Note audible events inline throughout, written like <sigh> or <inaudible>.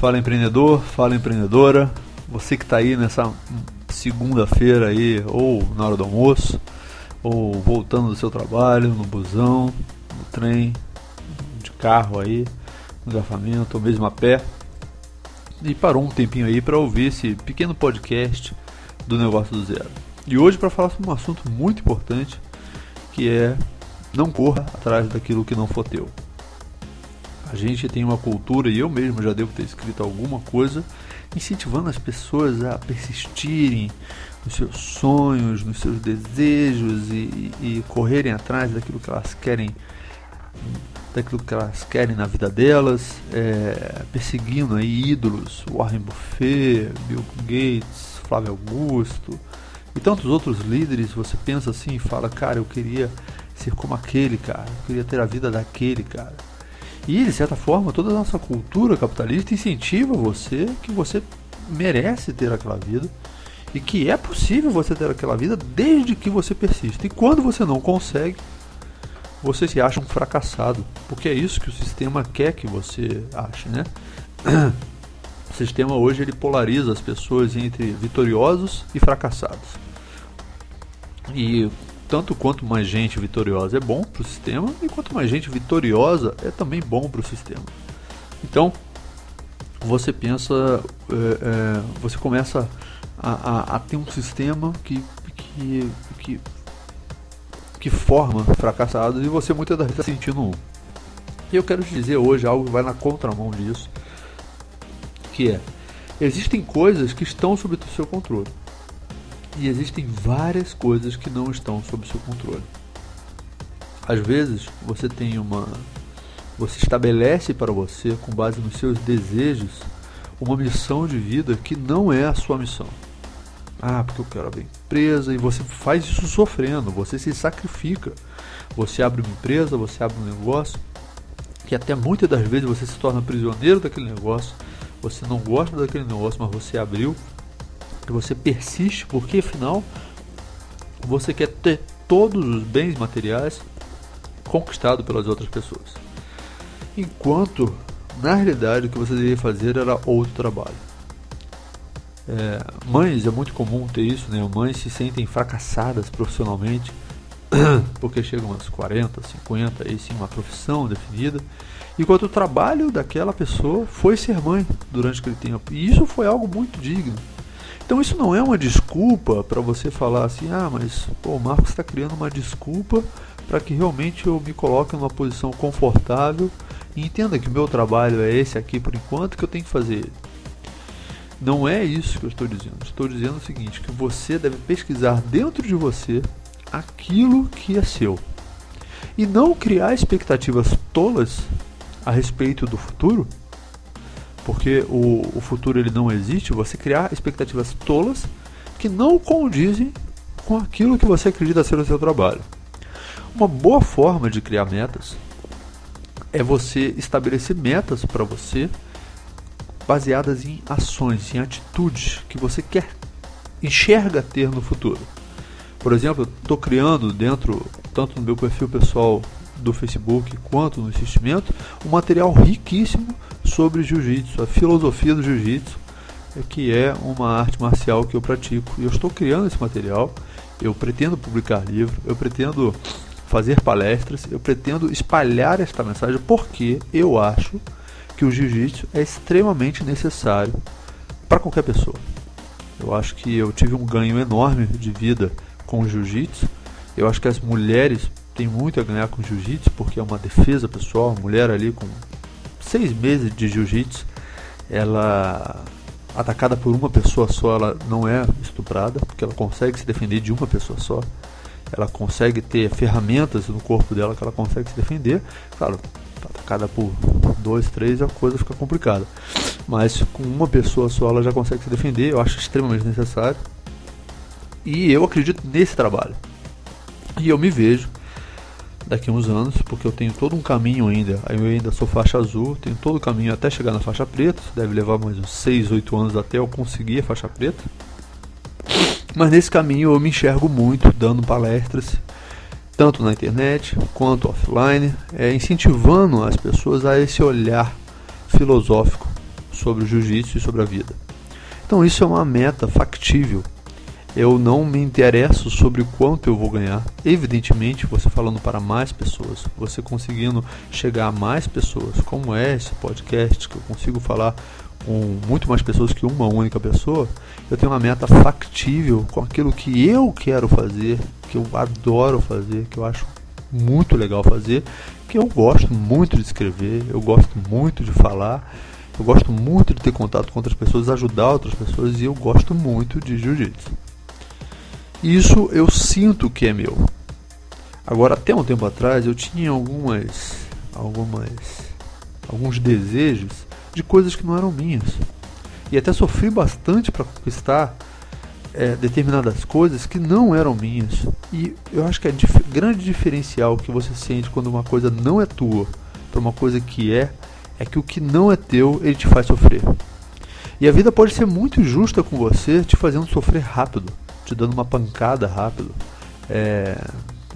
Fala empreendedor, fala empreendedora. Você que está aí nessa segunda-feira aí, ou na hora do almoço, ou voltando do seu trabalho, no busão, no trem, de carro aí, no engarrafamento, ou mesmo a pé. E parou um tempinho aí para ouvir esse pequeno podcast do negócio do zero. E hoje para falar sobre um assunto muito importante, que é não corra atrás daquilo que não for teu. A gente tem uma cultura, e eu mesmo já devo ter escrito alguma coisa, incentivando as pessoas a persistirem nos seus sonhos, nos seus desejos e, e correrem atrás daquilo que elas querem daquilo que elas querem na vida delas, é, perseguindo aí ídolos, Warren Buffett, Bill Gates, Flávio Augusto e tantos outros líderes. Você pensa assim e fala, cara, eu queria ser como aquele cara, eu queria ter a vida daquele cara. E, de certa forma, toda a nossa cultura capitalista incentiva você que você merece ter aquela vida e que é possível você ter aquela vida desde que você persista. E quando você não consegue, você se acha um fracassado, porque é isso que o sistema quer que você ache, né? O sistema hoje ele polariza as pessoas entre vitoriosos e fracassados. E tanto quanto mais gente vitoriosa é bom para o sistema, e quanto mais gente vitoriosa é também bom para o sistema. Então, você pensa, é, é, você começa a, a, a, ter um sistema que, que, que, que forma fracassados e você muitas das vezes está sentindo um. E eu quero te dizer hoje algo que vai na contramão disso, que é, existem coisas que estão sob o seu controle. E existem várias coisas que não estão sob seu controle. Às vezes você tem uma. Você estabelece para você, com base nos seus desejos, uma missão de vida que não é a sua missão. Ah, porque eu quero abrir empresa, e você faz isso sofrendo, você se sacrifica. Você abre uma empresa, você abre um negócio, que até muitas das vezes você se torna prisioneiro daquele negócio, você não gosta daquele negócio, mas você abriu, você persiste, porque afinal você quer ter todos os bens materiais conquistados pelas outras pessoas. Enquanto na realidade o que você deveria fazer era outro trabalho. É, mães, é muito comum ter isso, né? Mães se sentem fracassadas profissionalmente <coughs> porque chegam aos 40, 50, aí sim uma profissão definida, enquanto o trabalho daquela pessoa foi ser mãe durante aquele tempo. E isso foi algo muito digno. Então isso não é uma desculpa para você falar assim, ah, mas pô, o Marcos está criando uma desculpa para que realmente eu me coloque numa posição confortável e entenda que o meu trabalho é esse aqui por enquanto que eu tenho que fazer. Não é isso que eu estou dizendo. Estou dizendo o seguinte, que você deve pesquisar dentro de você aquilo que é seu. E não criar expectativas tolas a respeito do futuro porque o, o futuro ele não existe, você criar expectativas tolas que não condizem com aquilo que você acredita ser o seu trabalho. Uma boa forma de criar metas é você estabelecer metas para você baseadas em ações, em atitudes que você quer enxerga ter no futuro. Por exemplo, estou criando dentro, tanto no meu perfil pessoal do Facebook quanto no investimento, um material riquíssimo sobre jiu-jitsu, a filosofia do jiu-jitsu, que é uma arte marcial que eu pratico. E eu estou criando esse material, eu pretendo publicar livro, eu pretendo fazer palestras, eu pretendo espalhar esta mensagem porque eu acho que o jiu-jitsu é extremamente necessário para qualquer pessoa. Eu acho que eu tive um ganho enorme de vida com o jiu-jitsu. Eu acho que as mulheres têm muito a ganhar com o jiu-jitsu porque é uma defesa pessoal, mulher ali com seis meses de jiu-jitsu, ela atacada por uma pessoa só, ela não é estuprada, porque ela consegue se defender de uma pessoa só. Ela consegue ter ferramentas no corpo dela que ela consegue se defender. Claro, atacada por dois, três, a coisa fica complicada. Mas com uma pessoa só ela já consegue se defender, eu acho extremamente necessário. E eu acredito nesse trabalho. E eu me vejo daqui a uns anos, porque eu tenho todo um caminho ainda. Eu ainda sou faixa azul, tenho todo o caminho até chegar na faixa preta. Deve levar mais uns 6, 8 anos até eu conseguir a faixa preta. Mas nesse caminho eu me enxergo muito dando palestras, tanto na internet quanto offline, é, incentivando as pessoas a esse olhar filosófico sobre o jiu-jitsu e sobre a vida. Então isso é uma meta factível. Eu não me interesso sobre quanto eu vou ganhar. Evidentemente, você falando para mais pessoas, você conseguindo chegar a mais pessoas, como é esse podcast, que eu consigo falar com muito mais pessoas que uma única pessoa, eu tenho uma meta factível com aquilo que eu quero fazer, que eu adoro fazer, que eu acho muito legal fazer, que eu gosto muito de escrever, eu gosto muito de falar, eu gosto muito de ter contato com outras pessoas, ajudar outras pessoas e eu gosto muito de jiu-jitsu. Isso eu sinto que é meu. Agora, até um tempo atrás, eu tinha algumas, algumas, alguns desejos de coisas que não eram minhas. E até sofri bastante para conquistar é, determinadas coisas que não eram minhas. E eu acho que é dif grande diferencial que você sente quando uma coisa não é tua para uma coisa que é, é que o que não é teu ele te faz sofrer. E a vida pode ser muito justa com você, te fazendo sofrer rápido, te dando uma pancada rápido, é,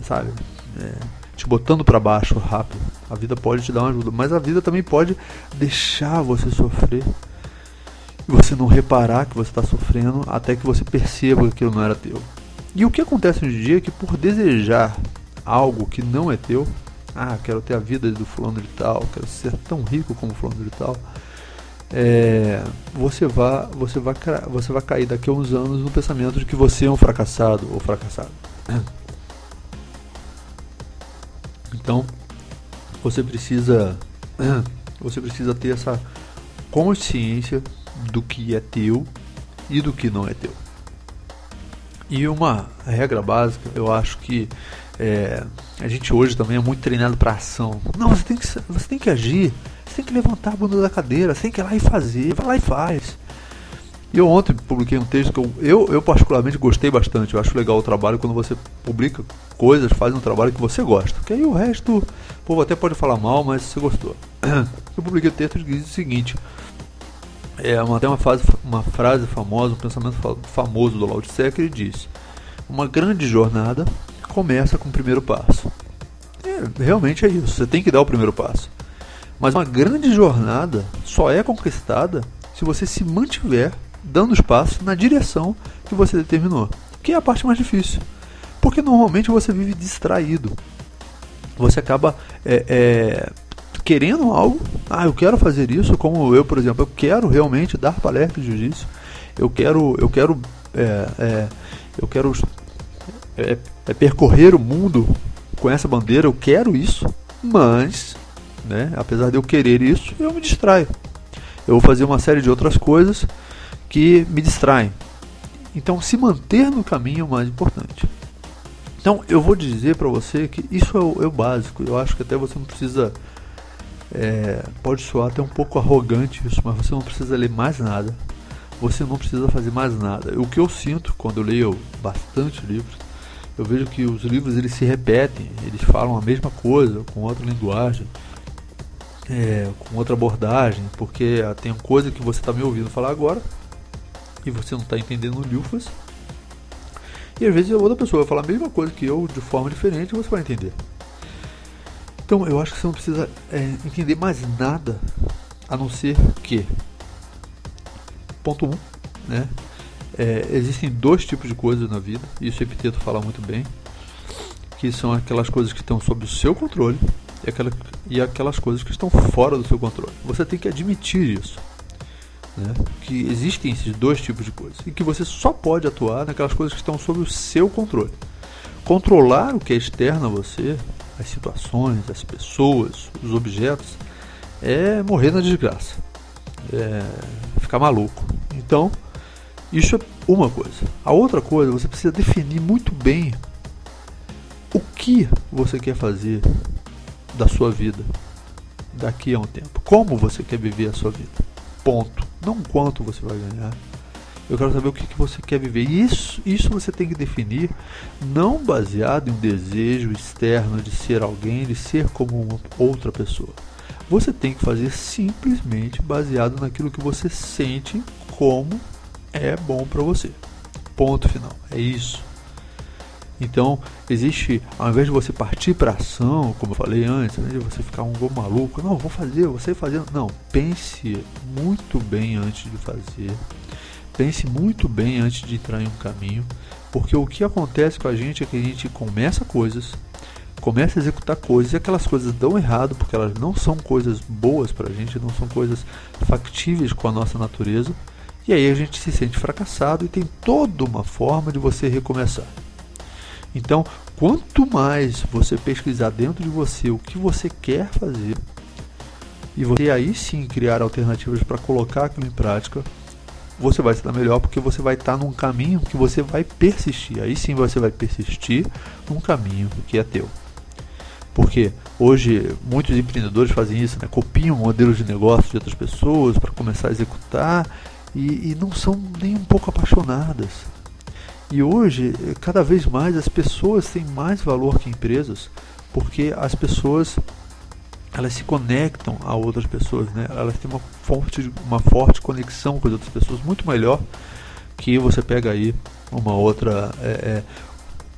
sabe? É, te botando para baixo rápido. A vida pode te dar uma ajuda, mas a vida também pode deixar você sofrer e você não reparar que você está sofrendo até que você perceba que aquilo não era teu. E o que acontece hoje em dia é que por desejar algo que não é teu, ah, quero ter a vida do fulano de tal, quero ser tão rico como fulano de tal, é, você vai, você vai, você vai cair daqui a uns anos no pensamento de que você é um fracassado ou fracassado. <clears throat> Então, você precisa, <clears throat> você precisa ter essa consciência do que é teu e do que não é teu. E uma regra básica, eu acho que é, a gente hoje também é muito treinado para ação. Não, você tem, que, você tem que agir, você tem que levantar a bunda da cadeira, você tem que ir lá e fazer, vai lá e faz. E eu ontem publiquei um texto que eu, eu, eu, particularmente gostei bastante. Eu acho legal o trabalho quando você publica coisas, faz um trabalho que você gosta. Que aí o resto, o povo até pode falar mal, mas você gostou. <clears throat> Eu publiquei o texto que diz o seguinte: é uma, tem uma, fase, uma frase famosa, um pensamento famoso do Lao Tse que ele diz: Uma grande jornada começa com o primeiro passo. É, realmente é isso, você tem que dar o primeiro passo. Mas uma grande jornada só é conquistada se você se mantiver dando os passos na direção que você determinou, que é a parte mais difícil. Porque normalmente você vive distraído. Você acaba é, é, querendo algo, ah, eu quero fazer isso, como eu, por exemplo, eu quero realmente dar palestra de jiu-jitsu, eu quero, eu quero, é, é, eu quero é, é, percorrer o mundo com essa bandeira, eu quero isso, mas, né, apesar de eu querer isso, eu me distraio. Eu vou fazer uma série de outras coisas que me distraem. Então, se manter no caminho é o mais importante. Então, eu vou dizer para você que isso é o, é o básico. Eu acho que até você não precisa é, pode soar até um pouco arrogante isso, mas você não precisa ler mais nada. Você não precisa fazer mais nada. O que eu sinto quando eu leio bastante livros, eu vejo que os livros eles se repetem, eles falam a mesma coisa com outra linguagem, é, com outra abordagem, porque tem coisa que você está me ouvindo falar agora e você não está entendendo Lufas. E às vezes a outra pessoa vai falar a mesma coisa que eu de forma diferente e você vai entender. Então eu acho que você não precisa é, entender mais nada a não ser que ponto 1, um, né? É, existem dois tipos de coisas na vida, isso o Epiteto fala muito bem, que são aquelas coisas que estão sob o seu controle e, aquela, e aquelas coisas que estão fora do seu controle. Você tem que admitir isso. Né? Que existem esses dois tipos de coisas e que você só pode atuar naquelas coisas que estão sob o seu controle. Controlar o que é externo a você as situações, as pessoas, os objetos, é morrer na desgraça. É ficar maluco. Então, isso é uma coisa. A outra coisa, você precisa definir muito bem o que você quer fazer da sua vida daqui a um tempo. Como você quer viver a sua vida. Ponto. Não quanto você vai ganhar eu quero saber o que, que você quer viver. Isso, isso você tem que definir não baseado em um desejo externo de ser alguém, de ser como uma outra pessoa. Você tem que fazer simplesmente baseado naquilo que você sente como é bom para você. Ponto final. É isso. Então, existe, ao invés de você partir para ação, como eu falei antes, invés de você ficar um gol maluco, não, vou fazer, você fazendo. Não, pense muito bem antes de fazer. Pense muito bem antes de entrar em um caminho, porque o que acontece com a gente é que a gente começa coisas, começa a executar coisas e aquelas coisas dão errado porque elas não são coisas boas para a gente, não são coisas factíveis com a nossa natureza, e aí a gente se sente fracassado e tem toda uma forma de você recomeçar. Então, quanto mais você pesquisar dentro de você o que você quer fazer, e você aí sim criar alternativas para colocar aquilo em prática, você vai dar melhor porque você vai estar num caminho que você vai persistir. Aí sim você vai persistir num caminho que é teu. Porque hoje muitos empreendedores fazem isso, né? copiam modelos de negócio de outras pessoas para começar a executar e, e não são nem um pouco apaixonadas. E hoje, cada vez mais, as pessoas têm mais valor que empresas, porque as pessoas elas se conectam a outras pessoas, né? Elas têm uma forte, uma forte conexão com as outras pessoas, muito melhor que você pega aí uma outra é, é,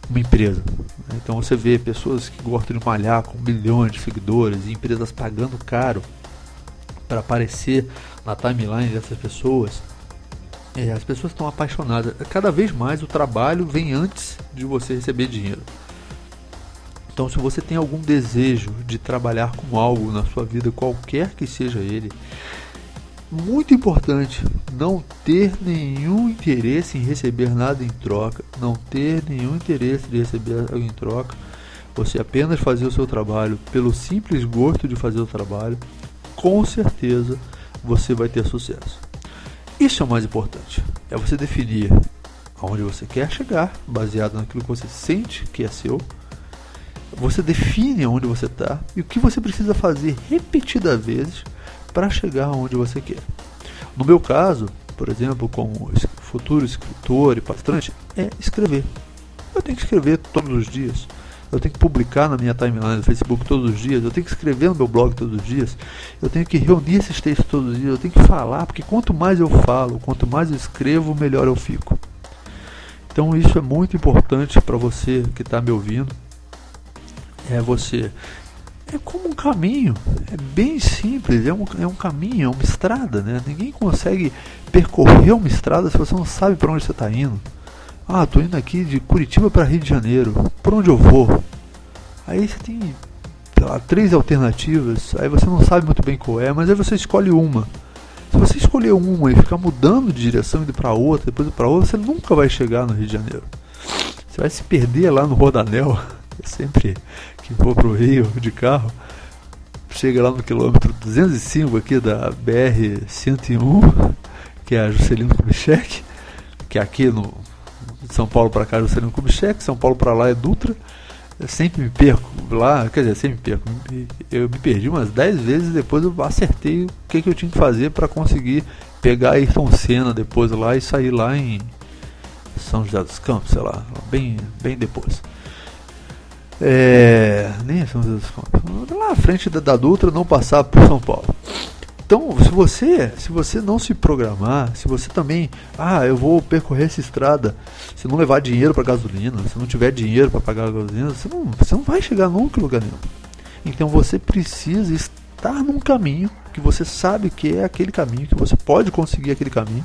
uma empresa. Então você vê pessoas que gostam de malhar com milhões de seguidores e empresas pagando caro para aparecer na timeline dessas pessoas é, as pessoas estão apaixonadas. Cada vez mais o trabalho vem antes de você receber dinheiro. Então, se você tem algum desejo de trabalhar com algo na sua vida, qualquer que seja ele, muito importante não ter nenhum interesse em receber nada em troca, não ter nenhum interesse de receber algo em troca, você apenas fazer o seu trabalho pelo simples gosto de fazer o trabalho, com certeza você vai ter sucesso. Isso é o mais importante. É você definir aonde você quer chegar, baseado naquilo que você sente que é seu. Você define aonde você está e o que você precisa fazer repetidas vezes para chegar aonde você quer. No meu caso, por exemplo, como futuro escritor e palestrante, é escrever. Eu tenho que escrever todos os dias eu tenho que publicar na minha timeline do Facebook todos os dias, eu tenho que escrever no meu blog todos os dias, eu tenho que reunir esses textos todos os dias, eu tenho que falar, porque quanto mais eu falo, quanto mais eu escrevo, melhor eu fico. Então isso é muito importante para você que está me ouvindo. É você. É como um caminho, é bem simples, é um, é um caminho, é uma estrada, né? Ninguém consegue percorrer uma estrada se você não sabe para onde você está indo. Ah, tô indo aqui de Curitiba para Rio de Janeiro. Por onde eu vou? Aí você tem lá, três alternativas, aí você não sabe muito bem qual é, mas aí você escolhe uma. Se você escolher uma e ficar mudando de direção, indo para outra, depois para outra, você nunca vai chegar no Rio de Janeiro. Você vai se perder lá no Rodanel. Eu <laughs> sempre que vou pro Rio de carro, chega lá no quilômetro 205 aqui da BR 101, que é a Juscelino Kubitschek, que é aqui no de São Paulo para cá, Juscelino Kubitschek, São Paulo para lá é Dutra. Eu sempre me perco lá, quer dizer, sempre me perco. Eu me perdi umas 10 vezes depois eu acertei o que, que eu tinha que fazer para conseguir pegar Ayrton Senna depois lá e sair lá em São José dos Campos, sei lá, bem, bem depois. É, nem é São José dos Campos. Lá à frente da, da Dutra, não passar por São Paulo. Então, se você, se você não se programar, se você também, ah, eu vou percorrer essa estrada, se não levar dinheiro para gasolina, se não tiver dinheiro para pagar a gasolina, você não, você não vai chegar nunca em lugar nenhum. Então você precisa estar num caminho que você sabe que é aquele caminho, que você pode conseguir aquele caminho.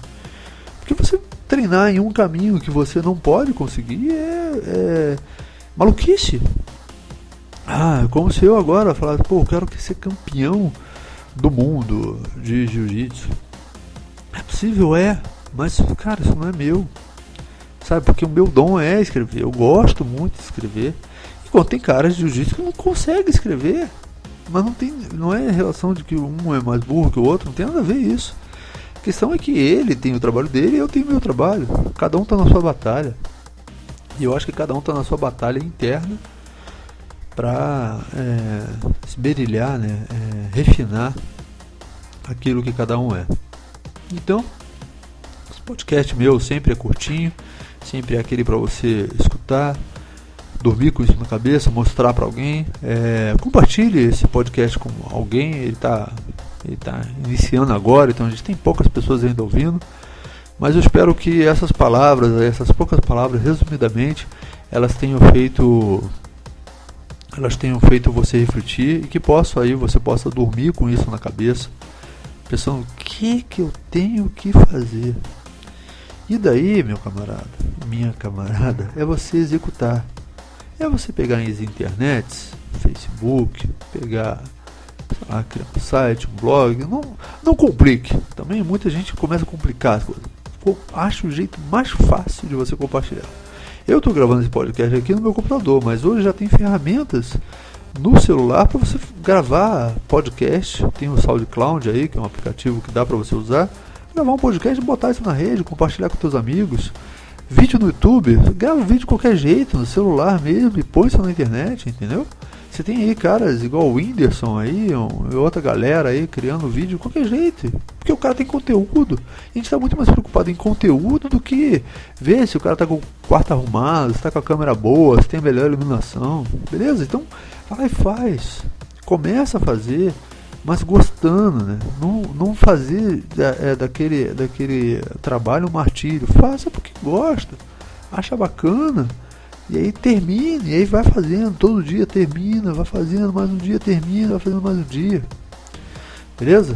Porque você treinar em um caminho que você não pode conseguir é, é maluquice. Ah, como se eu agora falasse, pô, eu quero ser campeão do mundo de jiu-jitsu. É possível, é, mas cara, isso não é meu. Sabe, porque o meu dom é escrever. Eu gosto muito de escrever. Enquanto tem caras de jiu-jitsu que não conseguem escrever. Mas não tem, não é relação de que um é mais burro que o outro, não tem nada a ver isso. A questão é que ele tem o trabalho dele e eu tenho o meu trabalho. Cada um está na sua batalha. E eu acho que cada um está na sua batalha interna para é, esmerilhar, né, é, refinar aquilo que cada um é. Então, esse podcast meu sempre é curtinho, sempre é aquele para você escutar, dormir com isso na cabeça, mostrar para alguém. É, compartilhe esse podcast com alguém, ele está ele tá iniciando agora, então a gente tem poucas pessoas ainda ouvindo. Mas eu espero que essas palavras, essas poucas palavras, resumidamente, elas tenham feito elas tenham feito você refletir e que possa aí você possa dormir com isso na cabeça, pensando o que que eu tenho que fazer. E daí, meu camarada, minha camarada, é você executar. É você pegar as internets, Facebook, pegar lá, criar um site, um blog, não, não complique. Também muita gente começa a complicar as coisas. Acha o jeito mais fácil de você compartilhar. Eu estou gravando esse podcast aqui no meu computador, mas hoje já tem ferramentas no celular para você gravar podcast. Tem o SoundCloud aí, que é um aplicativo que dá para você usar. Gravar um podcast, botar isso na rede, compartilhar com seus amigos. Vídeo no YouTube, grava vídeo de qualquer jeito, no celular mesmo, e põe isso na internet, entendeu? Você tem aí caras igual o Whindersson aí, um, outra galera aí criando vídeo de qualquer jeito. Porque o cara tem conteúdo. A gente está muito mais preocupado em conteúdo do que ver se o cara tá com o quarto arrumado, se tá com a câmera boa, se tem a melhor iluminação. Beleza? Então vai e faz. Começa a fazer, mas gostando, né? Não, não fazer é, daquele, daquele trabalho um martírio. Faça porque gosta. Acha bacana e aí termine, e aí vai fazendo, todo dia termina, vai fazendo mais um dia, termina, vai fazendo mais um dia. Beleza?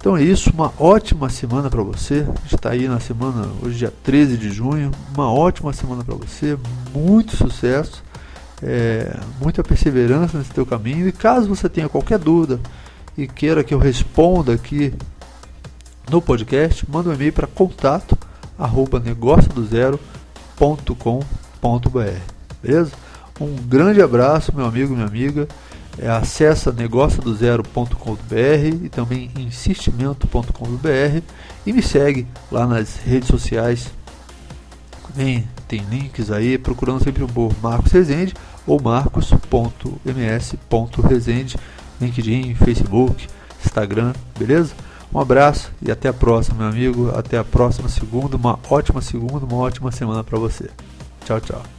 Então é isso, uma ótima semana para você. Está aí na semana, hoje dia 13 de junho. Uma ótima semana para você, muito sucesso, é, muita perseverança nesse teu caminho. E caso você tenha qualquer dúvida e queira que eu responda aqui no podcast, manda um e-mail para contato arroba negócio do Beleza? Um grande abraço, meu amigo, minha amiga. É, acessa negociodozero.com.br e também insistimento.com.br e me segue lá nas redes sociais. Também tem links aí, procurando sempre por Marcos Rezende ou marcos.ms.rezende, LinkedIn, Facebook, Instagram, beleza? Um abraço e até a próxima, meu amigo. Até a próxima segunda. Uma ótima segunda, uma ótima semana para você. 找找。